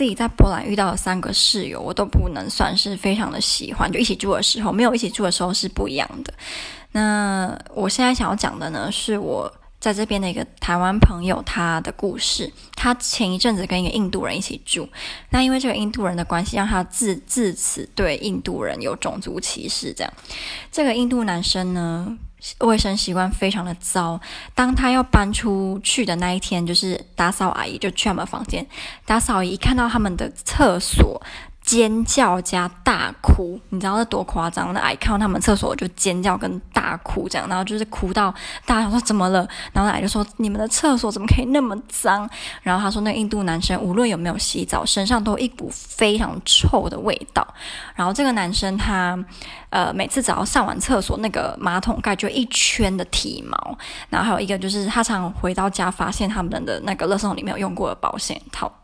自己在波兰遇到的三个室友，我都不能算是非常的喜欢。就一起住的时候，没有一起住的时候是不一样的。那我现在想要讲的呢，是我在这边的一个台湾朋友他的故事。他前一阵子跟一个印度人一起住，那因为这个印度人的关系，让他自自此对印度人有种族歧视。这样，这个印度男生呢，卫生习惯非常的糟。当他要搬出去的那一天，就是打扫阿姨就去他们房间，打扫阿姨一看到他们的厕所。尖叫加大哭，你知道那多夸张？那阿姨看到他们厕所就尖叫跟大哭这样，然后就是哭到大家说怎么了？然后阿姨就说你们的厕所怎么可以那么脏？然后他说那印度男生无论有没有洗澡，身上都一股非常臭的味道。然后这个男生他呃每次只要上完厕所，那个马桶盖就一圈的体毛。然后还有一个就是他常回到家发现他们的那个垃圾桶里面有用过的保险套。